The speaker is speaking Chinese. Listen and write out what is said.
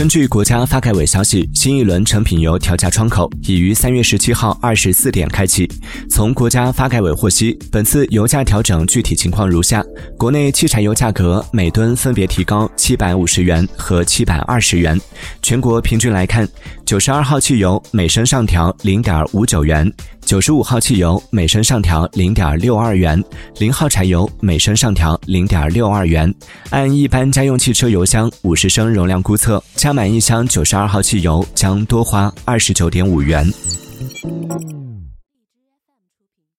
根据国家发改委消息，新一轮成品油调价窗口已于三月十七号二十四点开启。从国家发改委获悉，本次油价调整具体情况如下：国内汽柴油价格每吨分别提高七百五十元和七百二十元。全国平均来看，九十二号汽油每升上调零点五九元，九十五号汽油每升上调零点六二元，零号柴油每升上调零点六二元。按一般家用汽车油箱五十升容量估测，加满一箱九十二号汽油将多花二十九点五元。